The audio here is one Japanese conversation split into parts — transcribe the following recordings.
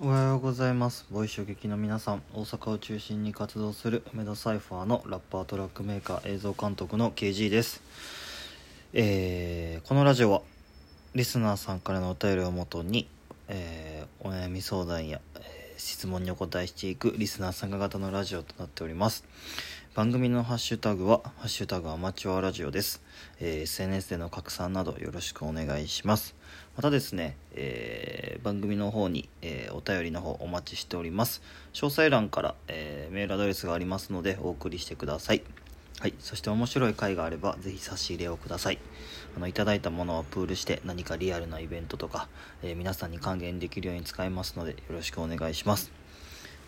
おはようございます。ボイショ劇の皆さん大阪を中心に活動する梅田サイファーのラッパートラックメーカー映像監督の KG です。えーこのラジオはリスナーさんからのお便りをもとに、えーお悩み相談や、え質問にお答えしていくリスナー参加型のラジオとなっております。番組のハッシュタグは「ハッシュタグアマチュアラジオ」です、えー SNS での拡散などよろしくお願いします。またですね、えー番組の方に、えーお便りの方お待ちしております。詳細欄から、えメールアドレスがありますのでお送りしてください。はい、そして面白い回があればぜひ差し入れをください。あのいただいたものをプールして何かリアルなイベントとか、え皆さんに還元できるように使いますのでよろしくお願いします。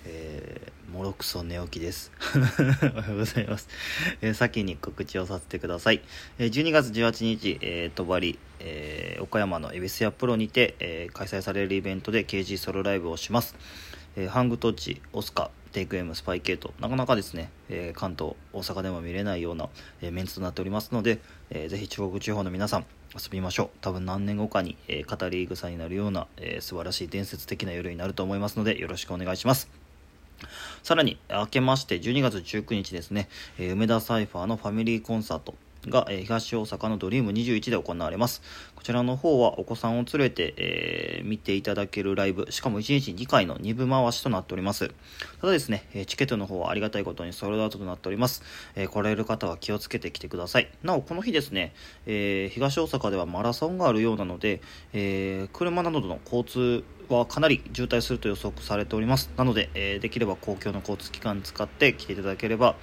えー、もろくそ寝起きです。おはようございます。えー先に告知をさせてください。えー12月18日、えー、とばり、えー岡山の恵比寿屋プロにて、えー開催されるイベントで KG ソロライブをします。えーハングトッチ、オスカ、テイクエム、スパイケート、なかなかですね、えー関東、大阪でも見れないような、えーメンツとなっておりますので、えーぜひ中国地方の皆さん、遊びましょう。多分何年後かに、えー語り草になるような、えー素晴らしい伝説的な夜になると思いますので、よろしくお願いします。さらに、明けまして12月19日ですね、え梅田サイファーのファミリーコンサートが、え東大阪のドリーム21で行われます。こちらの方はお子さんを連れて、えー見ていただけるライブ、しかも1日2回の2部回しとなっております。ただですね、えチケットの方はありがたいことにソールドアウトとなっております。えー来られる方は気をつけてきてください。なお、この日ですね、えー東大阪ではマラソンがあるようなので、え車などの交通はかなり渋滞すると予測されておりますなので、えできれば公共の交通機関使って来ていただければ、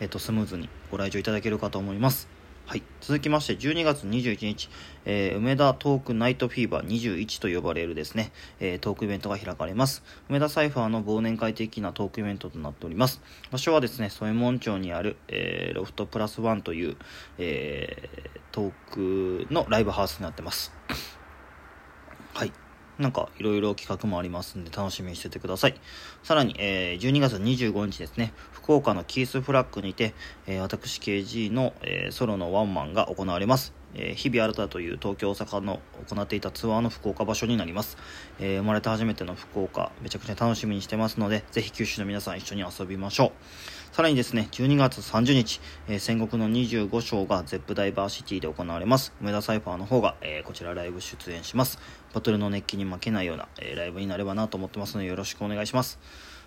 えー、とスムーズにご来場いただけるかと思いますはい、続きまして12月21日、えー梅田トークナイトフィーバー21と呼ばれるですね、えートークイベントが開かれます。梅田サイファーの忘年会的なトークイベントとなっております。場所はですね添右門町にある、えーロフトプラスワンという、えートークのライブハウスになってます。なんかいろいろ企画もありますんで楽しみにしててください。さらに、えー12月25日ですね、福岡のキースフラッグにて、えー私 KG の、えーソロのワンマンが行われます。えー日々新たという東京大阪の行っていたツアーの福岡場所になります、えー生まれて初めての福岡めちゃくちゃ楽しみにしてますのでぜひ九州の皆さん一緒に遊びましょうさらにですね、12月30日、えー戦国の25章がゼップダイバーシティで行われます。梅田サイファーの方が、えーこちらライブ出演します。バトルの熱気に負けないような、えーライブになればなと思ってますのでよろしくお願いします。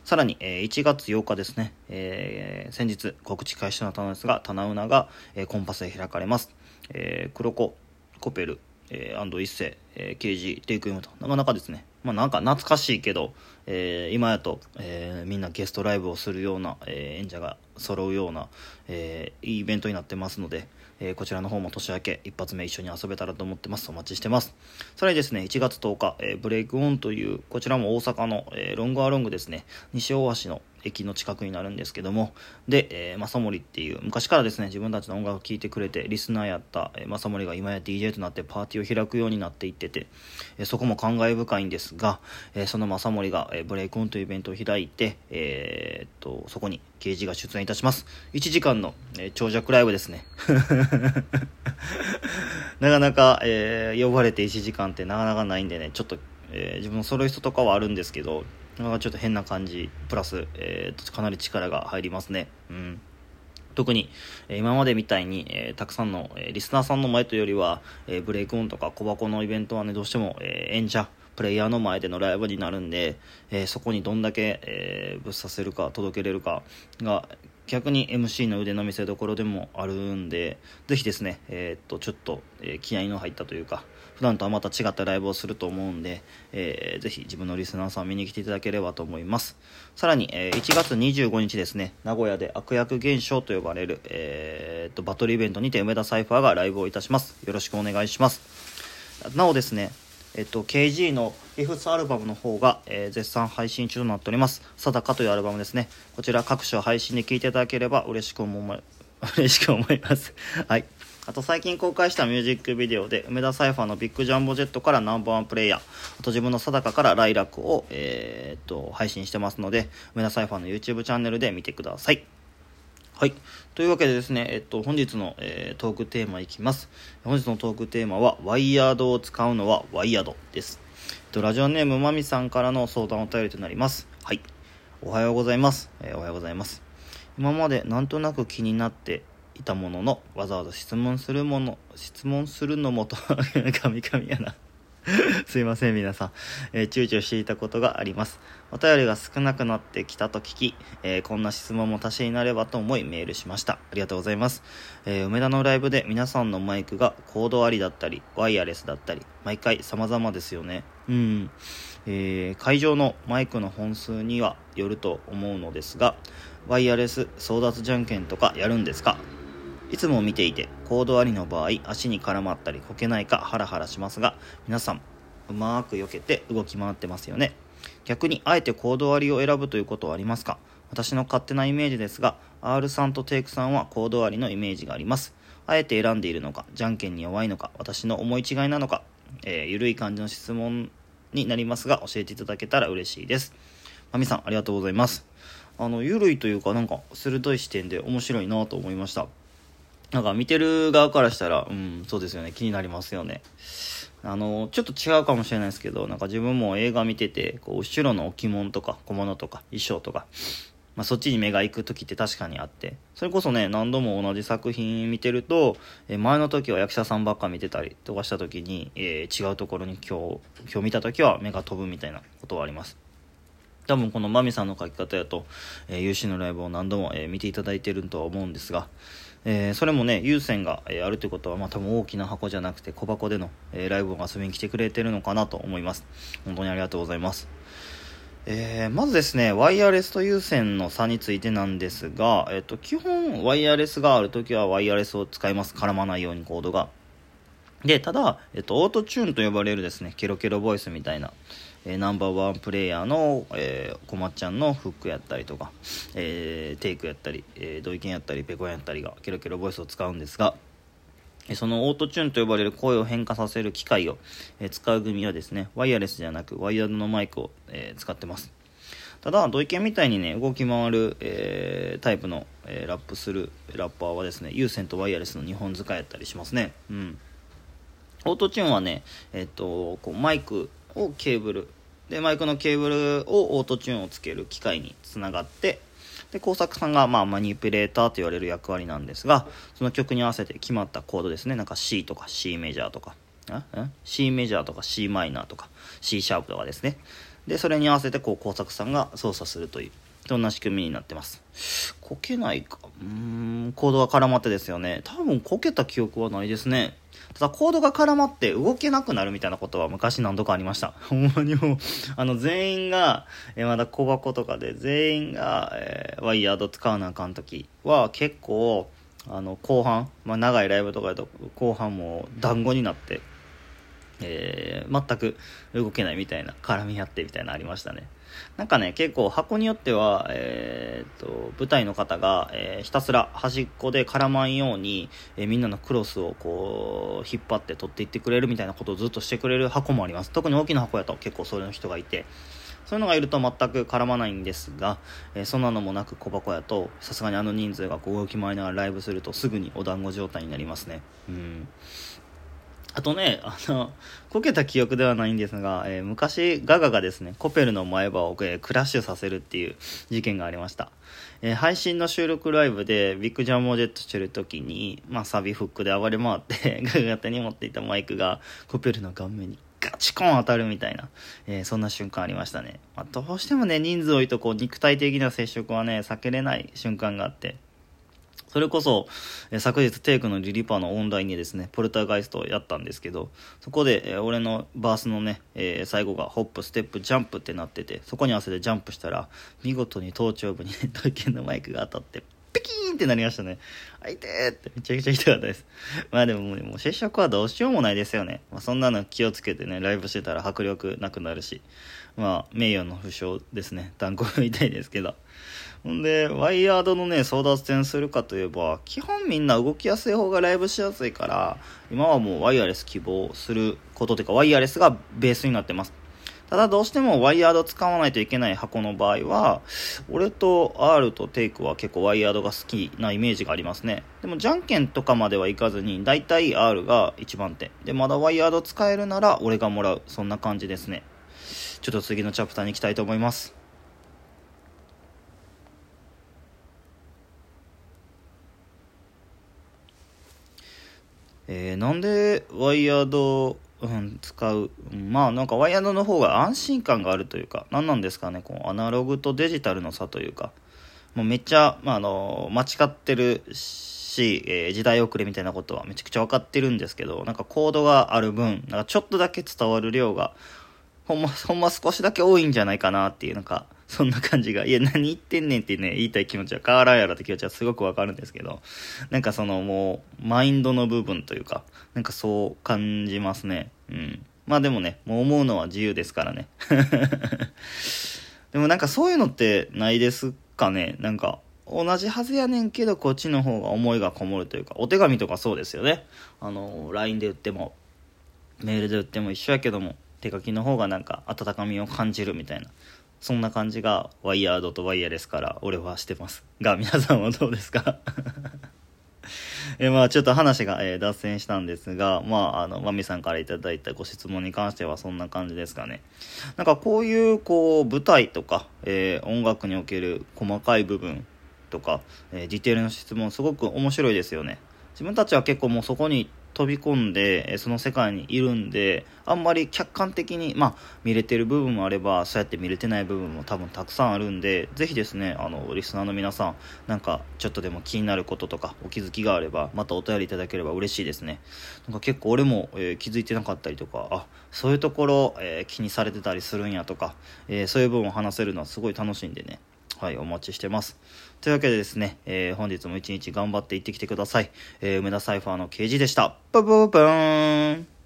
さらに、えー1月8日ですね、えー先日告知開始となったのですが、棚ウナが、えーコンパスで開かれます。えー黒子、コペル、えー、安藤一世、えー、KG、テイクイムと、なかなかですね、まあなんか懐かしいけど、えー今やと、えーみんなゲストライブをするような、えー演者が揃うような、えーいいイベントになってますので、えーこちらの方も年明け一発目一緒に遊べたらと思ってます。お待ちしてます。さらにですね、1月10日、えーブレイクオンという、こちらも大阪の、えーロングアロングですね、西大橋の駅の近くになるんですけども、で、えー、正森っていう、昔からですね、自分たちの音楽を聴いてくれて、リスナーやった、えー、正森が今や DJ となってパーティーを開くようになっていってて、えーそこも感慨深いんですが、えーその正森が、えーブレイクオンというイベントを開いて、えーっと、そこに刑事が出演いたします。1時間の、えー長尺ライブですね。なかなか、えー呼ばれて1時間ってなかなかないんでね、ちょっと、えー自分のソロイストとかはあるんですけど、ちょっと変な感じ、プラス、えーとかなり力が入りますね。うん。特に、え今までみたいに、えーたくさんの、えリスナーさんの前というよりは、えブレイクオンとか小箱のイベントはね、どうしても、え演者、プレイヤーの前でのライブになるんで、えーそこにどんだけ、えーぶっ刺せるか、届けれるかが、逆に MC の腕の見せ所でもあるんで、ぜひですね、えーっと、ちょっと、え気合いの入ったというか、普段とはまた違ったライブをすると思うんで、えーぜひ自分のリスナーさん見に来ていただければと思います。さらに、えー1月25日ですね、名古屋で悪役現象と呼ばれる、えーっと、バトルイベントにて梅田サイファーがライブをいたします。よろしくお願いします。なおですね、えっと、KG のフィフスアルバムの方が、えー絶賛配信中となっております。定かというアルバムですね。こちら各種配信で聴いていただければ嬉しく思い、嬉しく思います。はい。あと最近公開したミュージックビデオで梅田サイファーのビッグジャンボジェットからナンバーワンプレイヤー、あと自分の定かからライラックを、えーっと、配信してますので、梅田サイファーの YouTube チャンネルで見てください。はい。というわけでですね、えっと、本日の、えー、トークテーマいきます。本日のトークテーマは、ワイヤードを使うのはワイヤードです。えっと、ラジオネームまみさんからの相談お便りとなります。はい。おはようございます。えー、おはようございます。今までなんとなく気になっていたものの、わざわざ質問するもの、質問するのもと、カミカミやな。すいません、皆さん、えー、躊躇していたことがあります。お便りが少なくなってきたと聞き、えー、こんな質問も足しになればと思いメールしました。ありがとうございます。えー、梅田のライブで皆さんのマイクがコードありだったり、ワイヤレスだったり、毎回様々ですよね。うん。え会場のマイクの本数にはよると思うのですが、ワイヤレス争奪じゃんけんとかやるんですか？いつも見ていて、コードありの場合、足に絡まったりこけないかハラハラしますが、皆さん、うまく避けて動き回ってますよね。逆に、あえてコードありを選ぶということはありますか？私の勝手なイメージですが、R さんとテイクさんはコードありのイメージがあります。あえて選んでいるのか、じゃんけんに弱いのか、私の思い違いなのか、えー、ゆるい感じの質問になりますが、教えていただけたら嬉しいです。まみさん、ありがとうございます。あの、ゆるいというか、なんか、鋭い視点で面白いなと思いました。なんか見てる側からしたら、うん、そうですよね、気になりますよね。あの、ちょっと違うかもしれないですけど、なんか自分も映画見てて、こう、後ろの置物とか小物とか衣装とか、まあ、そっちに目が行く時って確かにあって、それこそね、何度も同じ作品見てると、え前の時は役者さんばっか見てたりとかした時に、えー、違うところに今日、今日見た時は目が飛ぶみたいなことはあります。多分このマミさんの書き方やと、えー、有志のライブを何度も、えー、見ていただいてるとは思うんですが、えー、それもね有線が、えー、あるということは、まあ、多分大きな箱じゃなくて小箱での、えー、ライブを遊びに来てくれてるのかなと思います本当にありがとうございますえー、まずですね、ワイヤレスと有線の差についてなんですが、えっ、と、基本、ワイヤレスがあるときはワイヤレスを使います。絡まないようにコードが。で、ただ、えっ、と、オートチューンと呼ばれるですね、ケロケロボイスみたいな、えー、ナンバーワンプレイヤーの、えー、こまっちゃんのフックやったりとか、えー、テイクやったり、えー、ドイケンやったり、ペコンやったりが、ケロケロボイスを使うんですが、そのオートチューンと呼ばれる声を変化させる機械を、使う組はですね、ワイヤレスじゃなくワイヤードのマイクを、え使ってます。ただ、ドイケンみたいにね、動き回る、えー、タイプの、えー、ラップするラッパーはですね、有線とワイヤレスの2本使いやったりしますね。うん。オートチューンはね、えっと、こうマイクをケーブルでマイクのケーブルをオートチューンをつける機械につながってで工作さんがまあマニピュレーターと言われる役割なんですがその曲に合わせて決まったコードですね。なんか C とか C メジャーとか。C メジャーとか C マイナーとか C シャープとかですね。でそれに合わせてこう工作さんが操作するという。そんな仕組みになってます。こけないか。うーんコードが絡まってですよね。多分こけた記憶はないですね。ただコードが絡まって動けなくなるみたいなことは昔何度かありました。ほんまにもう、あの全員が、えまだ小箱とかで全員が、えー、ワイヤード使わなあかん時は結構、あの後半、まあ、長いライブとかだと後半も団子になって、えー、全く動けないみたいな絡み合ってみたいなありましたね。なんかね、結構箱によっては、えー、っと、舞台の方が、えー、ひたすら端っこで絡まんように、えー、みんなのクロスをこう、引っ張って取っていってくれるみたいなことをずっとしてくれる箱もあります。特に大きな箱やと結構そういう人がいて、そういうのがいると全く絡まないんですが、えー、そんなのもなく小箱やと、さすがにあの人数がこう動き回りながらライブするとすぐにお団子状態になりますね。うん。あとね、あの、こけた記憶ではないんですが、えー、昔、ガガがですね、コペルの前歯を、えー、クラッシュさせるっていう事件がありました。えー、配信の収録ライブでビッグジャムをジェットしてる時に、まあ、サビフックで暴れ回って、ガガが手に持っていたマイクがコペルの顔面にガチコン当たるみたいな、え、そんな瞬間ありましたね。まあ、どうしてもね、人数多いとこう、肉体的な接触はね、避けれない瞬間があって、それこそ、え昨日テイクのリリパのオンラインにですね、ポルターガイストをやったんですけど、そこで、え俺のバースのね、え、最後がホップ、ステップ、ジャンプってなってて、そこに合わせてジャンプしたら、見事に頭頂部に、ね、体験のマイクが当たって、ピキーンってなりましたね。あいてーってめちゃくちゃ痛かったです。まあでももう、もう接触はどうしようもないですよね。まあ、そんなの気をつけてね、ライブしてたら迫力なくなるし、まあ、名誉の負傷ですね。断固みたいですけど。ほんで、ワイヤードのね、争奪戦するかといえば、基本みんな動きやすい方がライブしやすいから、今はもうワイヤレス希望することというか、ワイヤレスがベースになってます。ただどうしてもワイヤード使わないといけない箱の場合は、俺と R とテイクは結構ワイヤードが好きなイメージがありますね。でもじゃんけんとかまではいかずに、だいたい R が一番手。で、まだワイヤード使えるなら俺がもらう。そんな感じですね。ちょっと次のチャプターに行きたいと思います。えー、なんでワイヤード、うん、使う、まあなんかワイヤードの方が安心感があるというか、何なんですかね、こうアナログとデジタルの差というか、もうめっちゃ、まあ、あの間違ってるし、えー、時代遅れみたいなことはめちゃくちゃ分かってるんですけど、なんかコードがある分、なんかちょっとだけ伝わる量が、ほんま、ほんま少しだけ多いんじゃないかなっていう、なんか、そんな感じが、いや、何言ってんねんってね、言いたい気持ちは変わらんやろって気持ちはすごくわかるんですけど、なんかそのもう、マインドの部分というか、なんかそう感じますね。うん。まあでもね、もう思うのは自由ですからね。でもなんかそういうのってないですかねなんか、同じはずやねんけど、こっちの方が思いがこもるというか、お手紙とかそうですよね。あの、LINE で売っても、メールで売っても一緒やけども、手書きの方がなんか温かみを感じるみたいな。そんな感じがワイヤードとワイヤレスから俺はしてます。が皆さんはどうですか？えまあちょっと話が、えー、脱線したんですがまああのマミさんから頂いたご質問に関してはそんな感じですかね。なんかこういうこう舞台とか、えー、音楽における細かい部分とか、えー、ディテールの質問すごく面白いですよね。自分たちは結構もうそこに飛び込んで、その世界にいるんで、あんまり客観的に、まあ、見れてる部分もあれば、そうやって見れてない部分も多分たくさんあるんで、ぜひですね、あの、リスナーの皆さん、なんか、ちょっとでも気になることとか、お気づきがあれば、またお便りいただければ嬉しいですね。なんか結構俺も、えー、気づいてなかったりとか、あ、そういうところ、えー、気にされてたりするんやとか、えー、そういう部分を話せるのはすごい楽しいんでね、はい、お待ちしてます。というわけでですね、えー、本日も一日頑張って行ってきてください。えー、梅田サイファーの刑事でした。ブブブーン